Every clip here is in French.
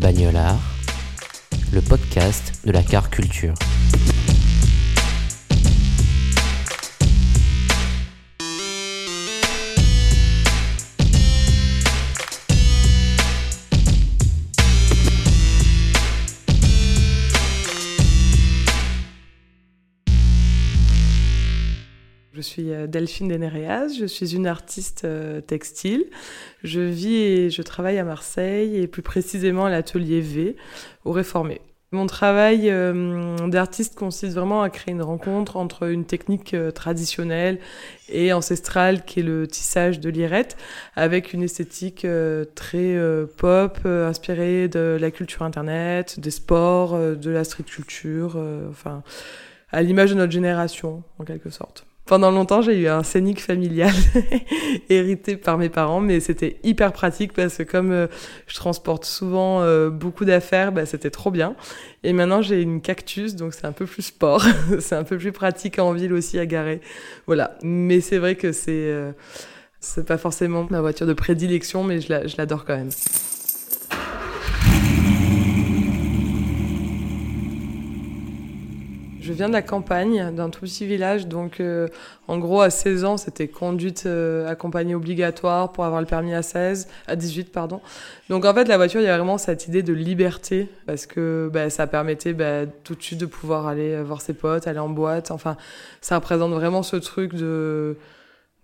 Bagnolard, le podcast de la car culture. Suis euh, Delphine Denereas, je suis une artiste euh, textile. Je vis et je travaille à Marseille et plus précisément à l'atelier V au Réformé. Mon travail euh, d'artiste consiste vraiment à créer une rencontre entre une technique traditionnelle et ancestrale qui est le tissage de lirette avec une esthétique très pop inspirée de la culture internet, des sports, de la street culture, enfin à l'image de notre génération en quelque sorte. Pendant longtemps, j'ai eu un scénic familial hérité par mes parents, mais c'était hyper pratique parce que comme euh, je transporte souvent euh, beaucoup d'affaires, bah, c'était trop bien. Et maintenant, j'ai une cactus, donc c'est un peu plus sport. c'est un peu plus pratique en ville aussi à garer. Voilà. Mais c'est vrai que c'est euh, c'est pas forcément ma voiture de prédilection, mais je l'adore quand même. Je viens de la campagne, d'un tout petit village, donc euh, en gros à 16 ans c'était conduite euh, accompagnée obligatoire pour avoir le permis à 16, à 18 pardon. Donc en fait la voiture il y a vraiment cette idée de liberté parce que bah, ça permettait bah, tout de suite de pouvoir aller voir ses potes, aller en boîte, enfin ça représente vraiment ce truc de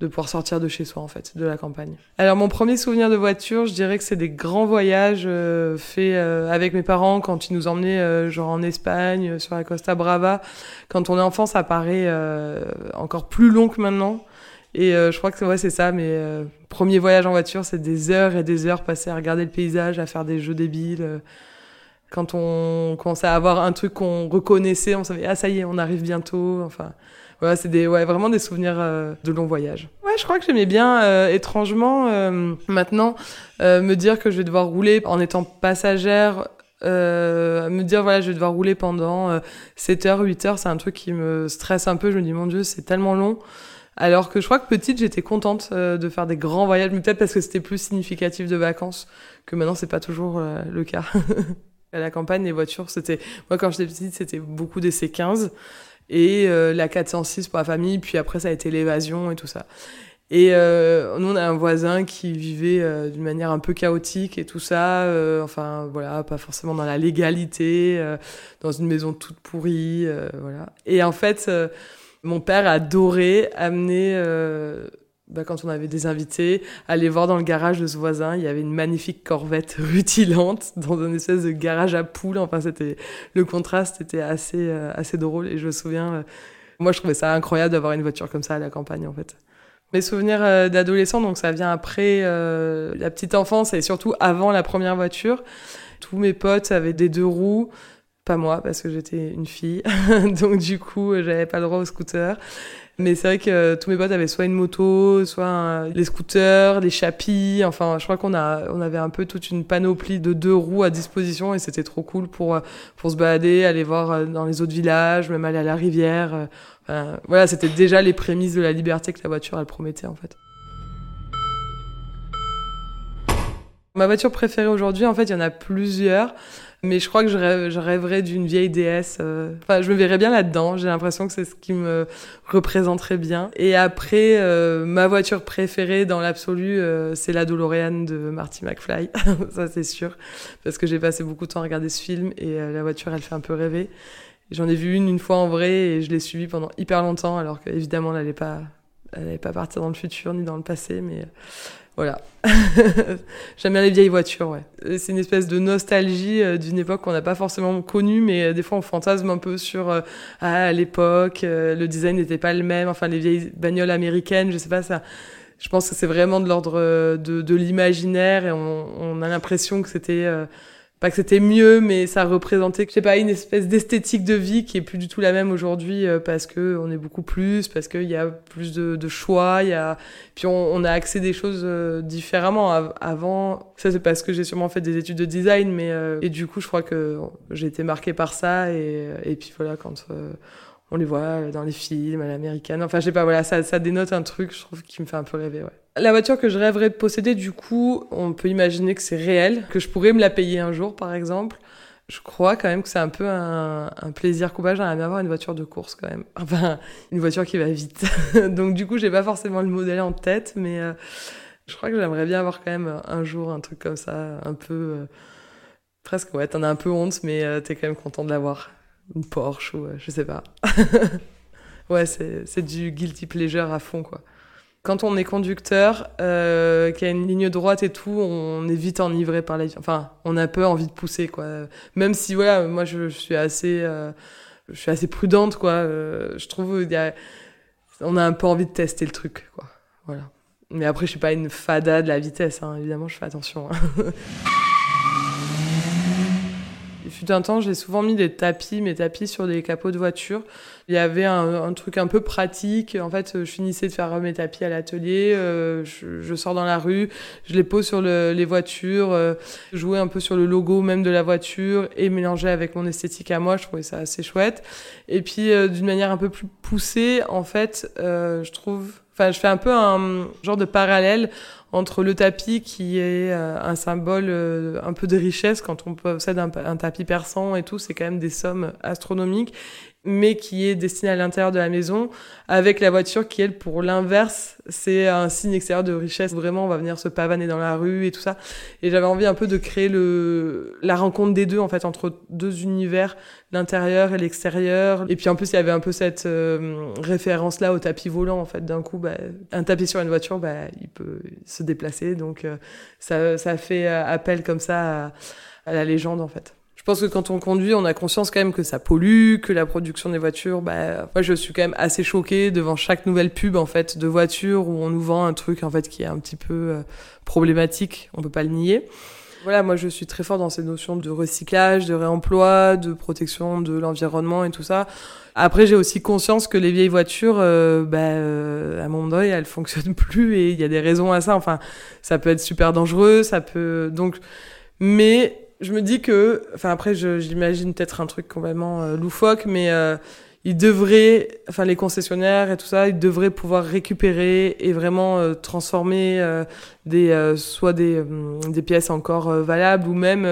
de pouvoir sortir de chez soi en fait, de la campagne. Alors mon premier souvenir de voiture, je dirais que c'est des grands voyages euh, faits euh, avec mes parents quand ils nous emmenaient euh, genre en Espagne sur la Costa Brava. Quand on est enfant, ça paraît encore plus long que maintenant. Et je crois que ouais, c'est ça, mais premier voyage en voiture, c'est des heures et des heures passées à regarder le paysage, à faire des jeux débiles. quand on commençait à avoir un truc qu'on reconnaissait, on savait ah ça y est, on arrive bientôt. Enfin, voilà, c'est des, ouais, vraiment des souvenirs euh, de longs voyages. Ouais, je crois que j'aimais bien, euh, étrangement, euh, maintenant, me dire que je vais devoir rouler en étant passagère. me dire voilà je vais devoir rouler pendant 7 heures 8 heures c'est un truc qui me stresse un peu je me dis mon dieu c'est tellement long alors que je crois que petite j'étais contente de faire des grands voyages mais peut-être parce que c'était plus significatif de vacances que maintenant c'est pas toujours le cas à la campagne les voitures c'était moi quand j'étais petite c'était beaucoup des C15 et euh, la 406 pour la famille, puis après ça a été l'évasion et tout ça. Et euh, nous, on a un voisin qui vivait euh, d'une manière un peu chaotique et tout ça. Euh, enfin, voilà, pas forcément dans la légalité, dans une maison toute pourrie, voilà. Et en fait, mon père adorait amener bah, quand on avait des invités, aller voir dans le garage de ce voisin, il y avait une magnifique corvette rutilante dans une espèce de garage à poules. Enfin, c'était le contraste était assez euh, assez drôle et je me souviens, euh, moi je trouvais ça incroyable d'avoir une voiture comme ça à la campagne en fait. Mes souvenirs euh, d'adolescent, donc ça vient après la petite enfance et surtout avant la première voiture. Tous mes potes avaient des deux roues pas moi parce que j'étais une fille donc du coup j'avais pas le droit au scooter mais c'est vrai que euh, tous mes potes avaient soit une moto, soit les scooters, les chapis. Enfin, je crois qu'on a, on avait un peu toute une panoplie de deux roues à disposition et c'était trop cool pour, euh, pour se balader, aller voir euh, dans les autres villages, même aller à la rivière. Enfin, voilà, c'était déjà les prémices de la liberté que la voiture, elle promettait, en fait. Ma voiture préférée aujourd'hui, en fait, il y en a plusieurs. Mais je crois que je, rêverais d'une vieille déesse. Euh, enfin, je me verrais bien là-dedans. J'ai l'impression que c'est ce qui me représenterait bien. Et après, euh, ma voiture préférée dans l'absolu, euh, c'est la DeLorean de Marty McFly. Ça, c'est sûr. Parce que j'ai passé beaucoup de temps à regarder ce film et la voiture, elle fait un peu rêver. J'en ai vu une une fois en vrai et je l'ai suivie pendant hyper longtemps alors qu'évidemment, elle n'allait pas, pas partir dans le futur ni dans le passé. Mais Voilà. J'aime bien les vieilles voitures, ouais. C'est une espèce de nostalgie euh, d'une époque qu'on n'a pas forcément connue, mais euh, des fois on fantasme un peu sur euh, ah, à l'époque, le design n'était pas le même, enfin les vieilles bagnoles américaines, je sais pas ça. Je pense que c'est vraiment de l'ordre de, de l'imaginaire et on, on a l'impression que c'était pas que c'était mieux, mais ça représentait, je sais pas, une espèce d'esthétique de vie qui est plus du tout la même aujourd'hui euh, parce que on est beaucoup plus, parce qu'il y a plus de, de, choix, il y a, puis on, on, a accès des choses euh, différemment. Avant, ça c'est parce que j'ai sûrement fait des études de design, mais euh, et du coup je crois que j'ai été marquée par ça et, et puis voilà quand on les voit dans les films à l'américaine. Enfin, je sais pas, voilà, ça, ça dénote un truc, je trouve, qui me fait un peu rêver, ouais. La voiture que je rêverais de posséder, du coup, on peut imaginer que c'est réel, que je pourrais me la payer un jour, par exemple. Je crois quand même que c'est un peu un, plaisir coupable. J'aimerais bien avoir une voiture de course quand même. Enfin, une voiture qui va vite. Donc du coup, j'ai pas forcément le modèle en tête, mais euh, je crois que j'aimerais bien avoir quand même un jour un truc comme ça, un peu... Euh, presque, ouais, t'en as un peu honte, mais euh, t'es quand même content de l'avoir une Porsche ou euh, je sais pas. ouais, c'est du guilty pleasure à fond, quoi. Quand on est conducteur, euh, qu'il y a une ligne droite et tout, on est vite enivré par la... Enfin, on a peu envie de pousser, quoi. Même si, voilà, moi, je, suis assez... Euh, je suis assez prudente, quoi. Euh, je trouve y a... On a un peu envie de tester le truc, quoi. Voilà. Mais après, je suis pas une fada de la vitesse, hein. évidemment, je fais attention. Hein. Il fut un temps, j'ai souvent mis des tapis, mes tapis sur des capots de voiture. Il y avait un, truc un peu pratique. En fait, je finissais de faire mes tapis à l'atelier, euh, je, sors dans la rue, je les pose sur le, les voitures, euh, jouer un peu sur le logo même de la voiture et mélanger avec mon esthétique à moi. Je trouvais ça assez chouette. Et puis, euh, d'une manière un peu plus poussée, en fait, euh, je trouve Enfin, je fais un peu un genre de parallèle entre le tapis qui est euh, un symbole euh, un peu de richesse quand on possède un, un tapis persan et tout, c'est quand même des sommes astronomiques mais qui est destiné à l'intérieur de la maison, avec la voiture qui, elle, pour l'inverse, c'est un signe extérieur de richesse. Vraiment, on va venir se pavaner dans la rue et tout ça. Et j'avais envie un peu de créer le, la rencontre des deux, en fait, entre deux univers, l'intérieur et l'extérieur. Et puis, en plus, il y avait un peu cette euh, référence-là au tapis volant, en fait. D'un coup, bah, un tapis sur une voiture, bah, il peut se déplacer. Donc, euh, ça, ça fait appel comme ça à, à la légende, en fait. Je pense que quand on conduit, on a conscience quand même que ça pollue, que la production des voitures, bah, moi je suis quand même assez choquée devant chaque nouvelle pub en fait de voiture où on nous vend un truc en fait qui est un petit peu euh, problématique, on peut pas le nier. Voilà, moi je suis très fort dans ces notions de recyclage, de réemploi, de protection de l'environnement et tout ça. Après, j'ai aussi conscience que les vieilles voitures, euh, bah, euh, à mon œil, elles fonctionnent plus et il y a des raisons à ça. Enfin, ça peut être super dangereux, ça peut donc, mais je me dis que, enfin après, j'imagine peut-être un truc complètement euh, loufoque, mais euh, ils devraient, enfin les concessionnaires et tout ça, ils devraient pouvoir récupérer et vraiment euh, transformer euh, des, euh, soit des, des pièces encore valables ou même,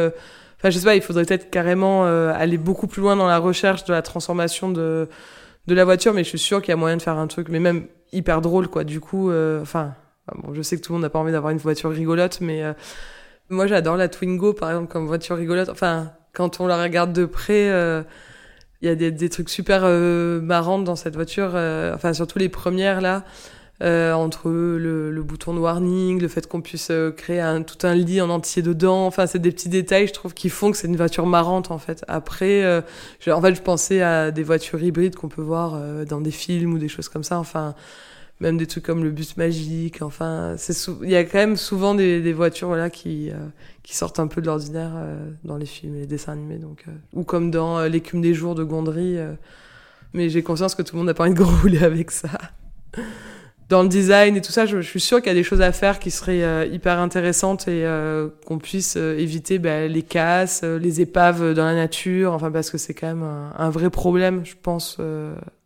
enfin je sais pas, il faudrait peut-être carrément aller beaucoup plus loin dans la recherche de la transformation de de la voiture, mais je suis sûre qu'il y a moyen de faire un truc, mais même hyper drôle quoi. Du coup, enfin, bon, je sais que tout le monde n'a pas envie d'avoir une voiture rigolote, mais moi, j'adore la Twingo, par exemple, comme voiture rigolote. Enfin, quand on la regarde de près, euh, il y a des, trucs super euh, marrants dans cette voiture. Euh, enfin, surtout les premières, là. entre le, le, bouton de warning, le fait qu'on puisse créer un, tout un lit en entier dedans. Enfin, c'est des petits détails, je trouve, qui font que c'est une voiture marrante, en fait. Après, je, en fait, je pensais à des voitures hybrides qu'on peut voir dans des films ou des choses comme ça. Enfin, même des trucs comme le bus magique. Enfin, c'est il y a quand même souvent des, des voitures voilà qui euh, qui sortent un peu de l'ordinaire euh, dans les films et les dessins animés. Donc, euh, ou comme dans l'écume des jours de Gondry. mais j'ai conscience que tout le monde n'a pas envie de rouler avec ça. Dans le design et tout ça, je, je suis sûre qu'il y a des choses à faire qui seraient hyper intéressantes et qu'on puisse éviter bah, les casses, les épaves dans la nature. Enfin, parce que c'est quand même un, un, vrai problème, je pense,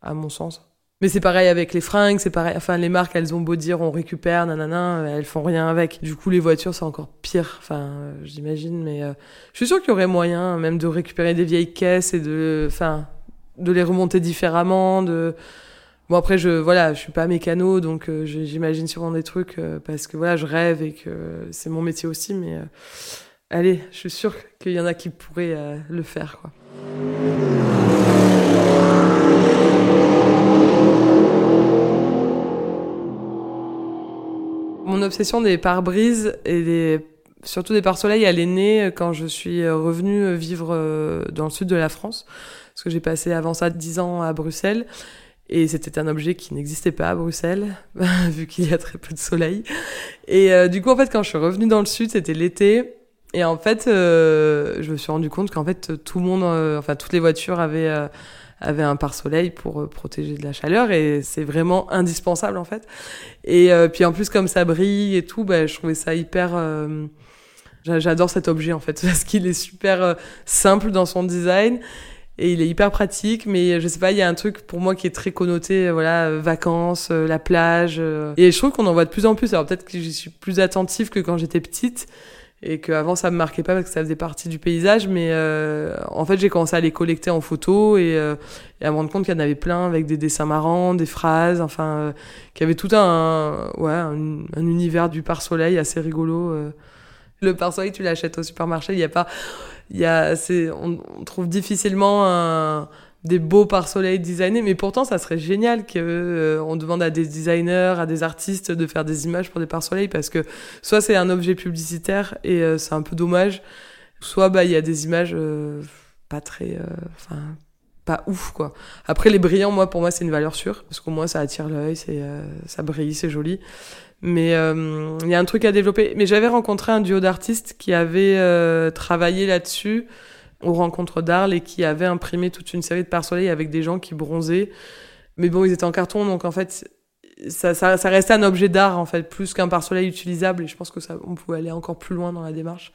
à mon sens. Mais c'est pareil avec les fringues, c'est pareil. Enfin, les marques, elles ont beau dire on récupère, nanana, elles font rien avec. Du coup, les voitures, c'est encore pire. Enfin, euh, j'imagine, mais euh, je suis sûre qu'il y aurait moyen, même de récupérer des vieilles caisses et de, enfin, de les remonter différemment. De bon après, je voilà, je suis pas mécano, donc euh, j'imagine sûrement des trucs parce que voilà, je rêve et que c'est mon métier aussi. Mais allez, je suis sûre qu'il y en a qui pourraient le faire, quoi. Obsession des pare-brises et surtout des pare-soleil, elle est née quand je suis revenue vivre dans le sud de la France, parce que j'ai passé avant ça 10 ans à Bruxelles. Et c'était un objet qui n'existait pas à Bruxelles, vu qu'il y a très peu de soleil. Et euh, du coup, en fait, quand je suis revenue dans le sud, c'était l'été. Et en fait, euh, je me suis rendu compte qu'en fait, tout le monde, euh, enfin, toutes les voitures avaient, avaient un pare-soleil pour protéger de la chaleur. Et c'est vraiment indispensable, en fait. Et puis, en plus, comme ça brille et tout, bah, je trouvais ça hyper... J'adore cet objet, en fait, parce qu'il est super simple dans son design et il est hyper pratique mais je sais pas il y a un truc pour moi qui est très connoté voilà vacances euh, la plage euh. et je trouve qu'on en voit de plus en plus alors peut-être que je suis plus attentive que quand j'étais petite et qu'avant ça me marquait pas parce que ça faisait partie du paysage mais euh, en fait j'ai commencé à les collecter en photo et, et à me rendre compte qu'il y en avait plein avec des dessins marrants des phrases enfin qu'il y avait tout un ouais un, un univers du pare soleil assez rigolo le pare-soleil, tu l'achètes au supermarché, il n'y a pas, il y a, c'est, on, trouve difficilement un, des beaux pare-soleil designés, mais pourtant ça serait génial que euh, on demande à des designers, à des artistes de faire des images pour des pare-soleil parce que soit c'est un objet publicitaire et euh, c'est un peu dommage, soit bah il y a des images euh, pas très, enfin pas ouf quoi. Après les brillants, moi pour moi c'est une valeur sûre parce qu'au moins ça attire l'œil, c'est ça brille, c'est joli. Mais euh, il y a un truc à développer. Mais j'avais rencontré un duo d'artistes qui avait euh, travaillé là-dessus aux rencontres d'Arles et qui avait imprimé toute une série de pare-soleil avec des gens qui bronzaient. Mais bon, ils étaient en carton, donc en fait, ça, ça, ça restait un objet d'art en fait, plus qu'un pare-soleil utilisable. Et je pense que ça, on pouvait aller encore plus loin dans la démarche.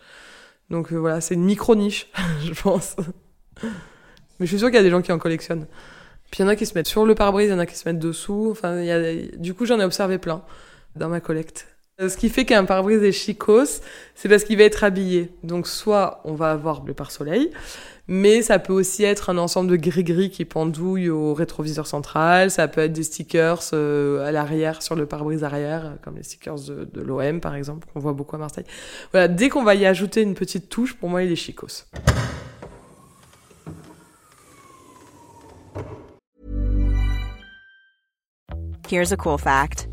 Donc euh, voilà, c'est une micro niche, je pense. Mais je suis sûre qu'il y a des gens qui en collectionnent. Puis il y en a qui se mettent sur le pare-brise, il y en a qui se mettent dessous. Enfin, y a... du coup, j'en ai observé plein dans ma collecte. Euh, ce qui fait qu'un pare-brise est chicos, c'est parce qu'il va être habillé. Donc soit on va avoir le pare-soleil, mais ça peut aussi être un ensemble de gris-gris qui pendouille au rétroviseur central, ça peut être des stickers euh, à l'arrière, sur le pare-brise arrière, comme les stickers de, l'OM par exemple, qu'on voit beaucoup à Marseille. Voilà, dès qu'on va y ajouter une petite touche, pour moi il est chicos. Here's a cool fact.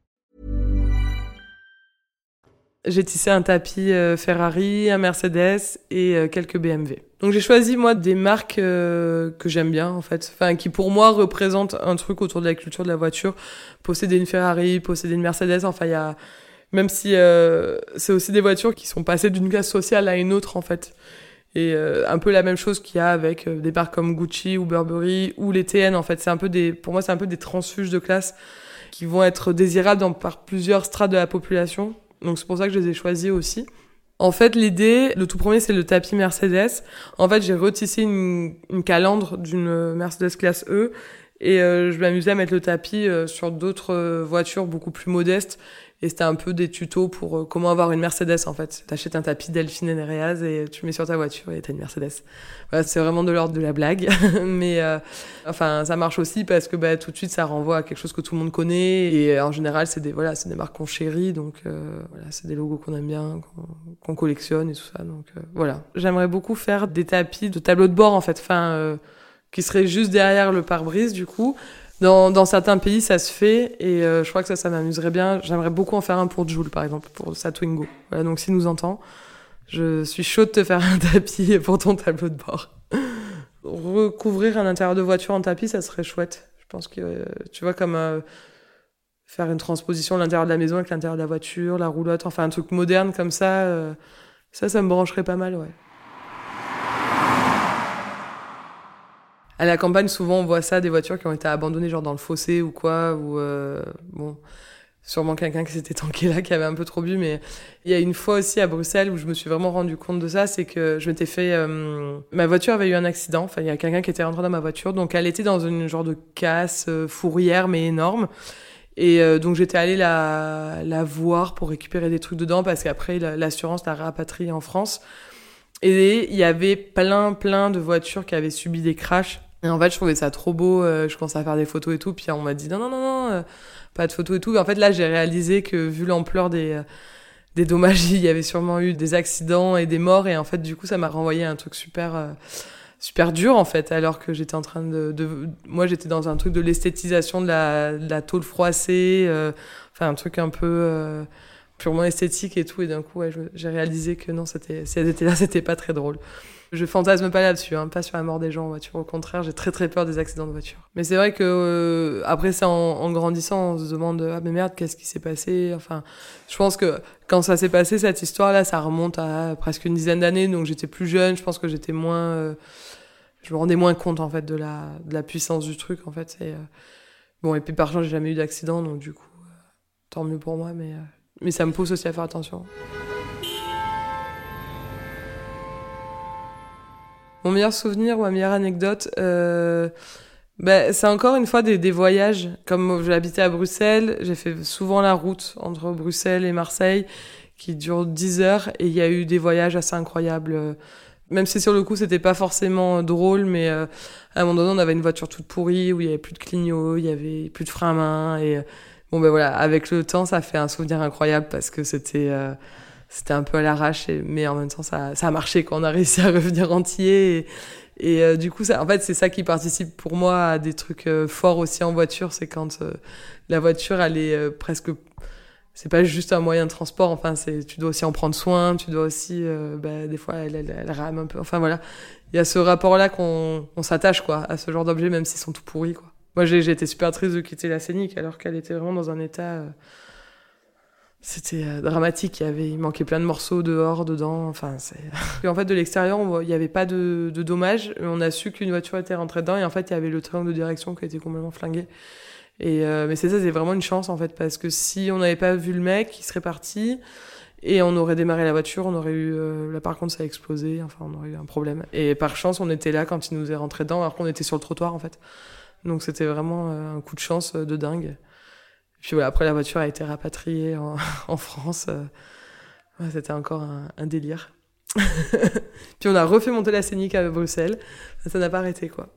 J'ai tissé un tapis euh, Ferrari, un Mercedes et euh, quelques BMW. Donc j'ai choisi moi des marques euh, que j'aime bien en fait, enfin qui pour moi représentent un truc autour de la culture de la voiture. Posséder une Ferrari, posséder une Mercedes, enfin il y a même si c'est aussi des voitures qui sont passées d'une classe sociale à une autre en fait. Et un peu la même chose qu'il y a avec des marques comme Gucci ou Burberry ou les TN en fait, c'est un peu des pour moi c'est un peu des transfuges de classe qui vont être désirables dans, par plusieurs strates de la population donc c'est pour ça que je les ai choisis aussi. En fait, l'idée, le tout premier, c'est le tapis Mercedes. En fait, j'ai retissé une, une calandre d'une Mercedes classe E et euh, je m'amusais à mettre le tapis euh, sur d'autres euh, voitures beaucoup plus modestes et c'était un peu des tutos pour euh, comment avoir une Mercedes en fait. T'achètes un tapis Delphine et Nereas et tu mets sur ta voiture et t'as une Mercedes. Voilà, c'est vraiment de l'ordre de la blague, mais euh, enfin ça marche aussi parce que bah, tout de suite ça renvoie à quelque chose que tout le monde connaît et en général c'est des voilà c'est des marques qu'on chérit donc euh, voilà c'est des logos qu'on aime bien qu'on collectionne et tout ça donc voilà. J'aimerais beaucoup faire des tapis de tableau de bord en fait, enfin qui seraient juste derrière le pare-brise du coup dans, certains pays, ça se fait et euh, je crois que ça, ça m'amuserait bien. J'aimerais beaucoup en faire un pour Jules, par exemple, pour sa Twingo. Voilà, donc s'il nous entend, je suis chaud de te faire un tapis pour ton tableau de bord. Recouvrir un intérieur de voiture en tapis, ça serait chouette. Je pense que, tu vois, comme euh, faire une transposition de l'intérieur de la maison avec l'intérieur de la voiture, la roulotte, enfin un truc moderne comme ça, euh, ça, ça me brancherait pas mal, ouais. À la campagne, souvent, on voit ça, des voitures qui ont été abandonnées, genre dans le fossé ou quoi, ou euh, bon, sûrement quelqu'un qui s'était tanké là, qui avait un peu trop bu, mais il y a une fois aussi à Bruxelles où je me suis vraiment rendu compte de ça, c'est que je m'étais fait, euh, ma voiture avait eu un accident, enfin, il y a quelqu'un qui était rentré dans ma voiture, donc elle était dans une genre de casse euh, fourrière, mais énorme. Et euh, donc j'étais allée la, la voir pour récupérer des trucs dedans parce qu'après l'assurance l'a rapatrie en France. Et il y avait plein plein de voitures qui avaient subi des crashs et en fait, je trouvais ça trop beau. Euh, je commençais à faire des photos et tout. Puis on m'a dit non, non, non, non, euh, pas de photos et tout. Et en fait, là, j'ai réalisé que vu l'ampleur des, euh, des dommages, il y avait sûrement eu des accidents et des morts. Et en fait, du coup, ça m'a renvoyé un truc super, super dur, en fait. Alors que j'étais en train de. de... Moi, j'étais dans un truc de l'esthétisation de la, de la tôle froissée. enfin, un truc un peu purement esthétique et tout. Et d'un coup, j'ai réalisé que non, c'était, c'était pas très drôle. Je fantasme pas là-dessus, hein, pas sur la mort des gens en voiture. Au contraire, j'ai très très peur des accidents de voiture. Mais c'est vrai que euh, après ça, en, grandissant, on se demande ah mais merde, qu'est-ce qui s'est passé? Enfin, je pense que quand ça s'est passé cette histoire-là, ça remonte à presque une dizaine d'années, donc j'étais plus jeune. Je pense que j'étais moins, euh, je me rendais moins compte en fait de la de la puissance du truc en fait. Et, euh, bon et puis par chance, j'ai jamais eu d'accident, donc du coup, tant mieux pour moi. Mais mais ça me pousse aussi à faire attention. Mon meilleur souvenir ou ma meilleure anecdote, euh, ben, c'est encore une fois des, voyages. Comme habité à Bruxelles, j'ai fait souvent la route entre Bruxelles et Marseille, qui dure 10 heures, et il y a eu des voyages assez incroyables. Même si sur le coup c'était pas forcément drôle, mais euh, à un moment donné on avait une voiture toute pourrie où il y avait plus de clignot, il y avait plus de frein à main, et euh, bon ben voilà, avec le temps ça fait un souvenir incroyable parce que c'était euh, c'était un peu à l'arrache, mais en même temps, ça, ça a marché quand on a réussi à revenir entier. Et, et euh, du coup, ça, en fait, c'est ça qui participe pour moi à des trucs euh, forts aussi en voiture. C'est quand euh, la voiture, elle est presque. C'est pas juste un moyen de transport. Enfin, c'est tu dois aussi en prendre soin. Tu dois aussi, bah, des fois, elle, elle, elle, rame un peu. Enfin voilà, il y a ce rapport-là qu'on on s'attache quoi à ce genre d'objet, même s'ils sont tout pourris quoi. Moi, j'ai été super triste de quitter la Scénic alors qu'elle était vraiment dans un état c'était euh, dramatique. Il y avait, il manquait plein de morceaux dehors, dedans. Enfin, c'est. en fait, de l'extérieur, il n'y avait pas de, de dommages. On a su qu'une voiture était rentrée dedans et en fait, il y avait le train de direction qui était complètement flingué. Et euh, mais c'est ça, c'est vraiment une chance en fait parce que si on n'avait pas vu le mec, il serait parti et on aurait démarré la voiture, on aurait eu euh, là par contre ça a explosé, enfin on aurait eu un problème. Et par chance, on était là quand il nous est rentré dedans alors qu'on était sur le trottoir en fait. Donc c'était vraiment un coup de chance de dingue. Puis voilà, après la voiture a été rapatriée en, France. Euh, c'était encore un, un délire. puis on a refait monter la scénique à Bruxelles. Ça n'a pas arrêté quoi.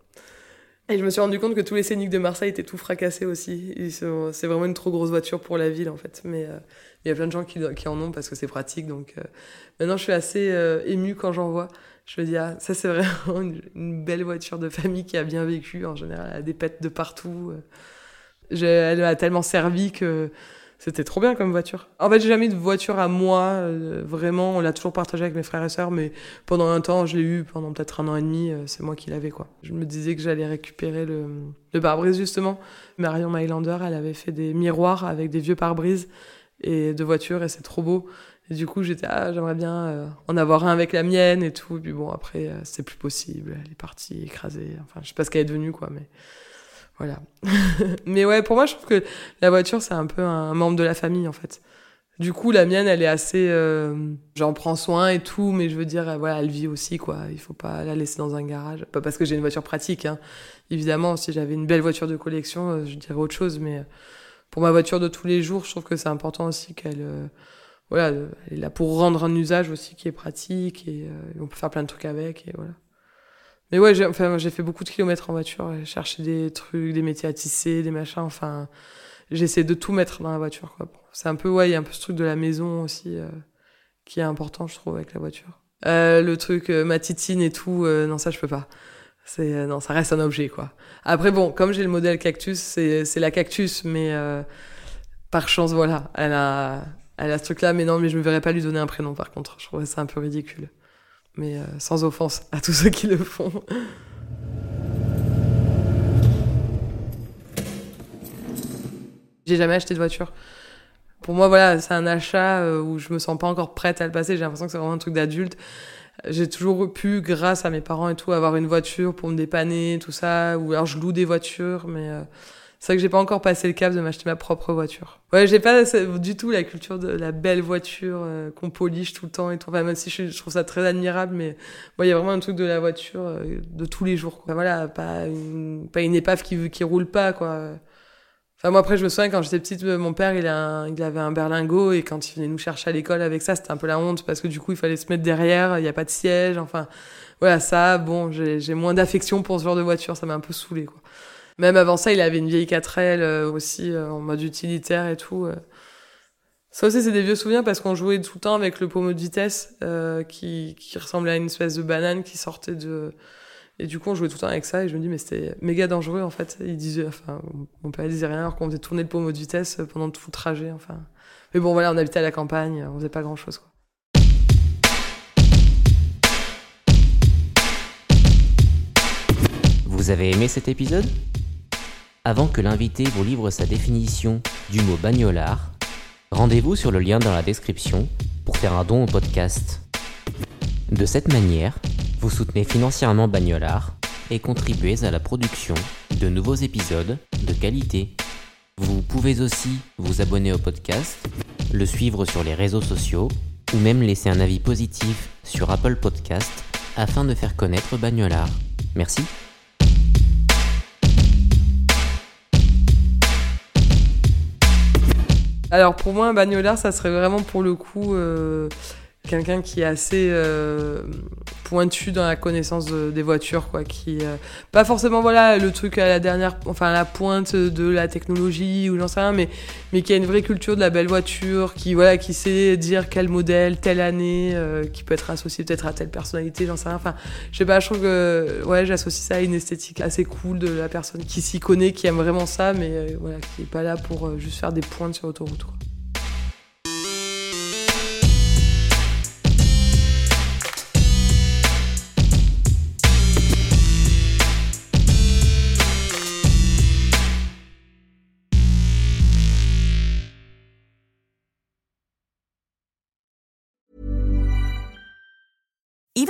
Et je me suis rendu compte que tous les scéniques de Marseille étaient tout fracassés aussi. C'est vraiment une trop grosse voiture pour la ville en fait. Mais euh, il y a plein de gens qui, en ont parce que c'est pratique. Donc euh, maintenant je suis assez euh, émue quand j'en vois. Je me dis ah ça c'est vraiment une, belle voiture de famille qui a bien vécu. En général, elle a des pètes de partout elle m'a tellement servi que c'était trop bien comme voiture. En fait, j'ai jamais eu de voiture à moi, euh, vraiment. On l'a toujours partagé avec mes frères et sœurs, mais pendant un temps, je l'ai eu pendant peut-être un an et demi. Euh, c'est moi qui l'avais, quoi. Je me disais que j'allais récupérer le, le pare-brise, justement. Marion Mailander, elle avait fait des miroirs avec des vieux pare-brise et de voitures, et c'est trop beau. Et du coup, j'étais, ah, j'aimerais bien euh, en avoir un avec la mienne et tout. Et puis bon, après, c'est plus possible. Elle est partie écrasée. Enfin, je sais pas ce qu'elle est devenue, quoi, mais voilà. mais ouais, pour moi, je trouve que la voiture, c'est un peu un membre de la famille, en fait. Du coup, la mienne, elle est assez, euh, j'en prends soin et tout, mais je veux dire, euh, voilà, elle vit aussi, quoi. Il faut pas la laisser dans un garage. Pas parce que j'ai une voiture pratique, hein. Évidemment, si j'avais une belle voiture de collection, euh, je dirais autre chose, mais pour ma voiture de tous les jours, je trouve que c'est important aussi qu'elle, voilà, elle est là pour rendre un usage aussi qui est pratique et on peut faire plein de trucs avec et voilà. Mais ouais, j'ai fait beaucoup de kilomètres en voiture, chercher des trucs, des métiers à tisser, des machins, enfin, j'essaie de tout mettre dans la voiture. C'est un peu, ouais, il y a un peu ce truc de la maison aussi, euh, qui est important, je trouve, avec la voiture. Euh, le truc, euh, ma titine et tout, euh, non, ça, je peux pas. C'est, non, ça reste un objet, quoi. Après, bon, comme j'ai le modèle cactus, c'est, c'est la cactus, mais par chance, voilà, elle a, elle a ce truc-là, mais non, mais je me verrais pas lui donner un prénom, par contre. Je trouverais ça un peu ridicule mais euh, sans offense à tous ceux qui le font. J'ai jamais acheté de voiture. Pour moi, voilà, c'est un achat euh, où je me sens pas encore prête à le passer. J'ai l'impression que c'est vraiment un truc d'adulte. J'ai toujours pu, grâce à mes parents et tout, avoir une voiture pour me dépanner, tout ça. Ou alors je loue des voitures, mais euh, c'est vrai que j'ai pas encore passé le cap de m'acheter ma propre voiture. Ouais, j'ai pas du tout la culture de la belle voiture euh, qu'on polish tout le temps et tout. Enfin, même si je, trouve ça très admirable, mais il y a vraiment un truc de la voiture de tous les jours. Quoi. voilà, pas une, épave qui qui roule pas, quoi moi, après, je me souviens, quand j'étais petite, euh, mon père, il, il avait un berlingot et quand il venait nous chercher à l'école avec ça, c'était un peu la honte parce que du coup, il fallait se mettre derrière, il n'y a pas de siège. Enfin, voilà, ça, bon, j'ai moins d'affection pour ce genre de voiture, ça m'a un peu saoulé, quoi. Même avant ça, il avait une vieille 4L euh, aussi, euh, en mode utilitaire et tout. Ça aussi, c'est des vieux souvenirs parce qu'on jouait tout le temps avec le pommeau de vitesse qui, ressemblait à une espèce de banane qui sortait de et du coup, on jouait tout le temps avec ça et je me dis, mais c'était méga dangereux en fait. Il disait, enfin, mon père disait rien alors qu'on faisait tourner le pommeau de vitesse pendant tout le trajet. Enfin. Mais bon, voilà, on habitait à la campagne, on faisait pas grand chose. Vous avez aimé cet épisode? Avant que l'invité vous livre sa définition du mot bagnolard, rendez-vous sur le lien dans la description pour faire un don au podcast. De cette manière, vous soutenez financièrement Bagnolard et contribuez à la production de nouveaux épisodes de qualité. Vous pouvez aussi vous abonner au podcast, le suivre sur les réseaux sociaux ou même laisser un avis positif sur Apple Podcast afin de faire connaître Bagnolard. Merci. Alors pour moi, un bagnolard, ça serait vraiment pour le coup euh, quelqu'un qui est assez euh, pointu dans la connaissance des voitures quoi qui euh, pas forcément voilà le truc à la dernière enfin la pointe de la technologie ou j'en sais rien mais mais qui a une vraie culture de la belle voiture qui voilà qui sait dire quel modèle telle année euh, qui peut être associé peut-être à telle personnalité j'en sais rien. Enfin je sais pas je trouve que ouais j'associe ça à une esthétique assez cool de la personne qui s'y connaît qui aime vraiment ça mais voilà qui est pas là pour juste faire des pointes sur l'autoroute quoi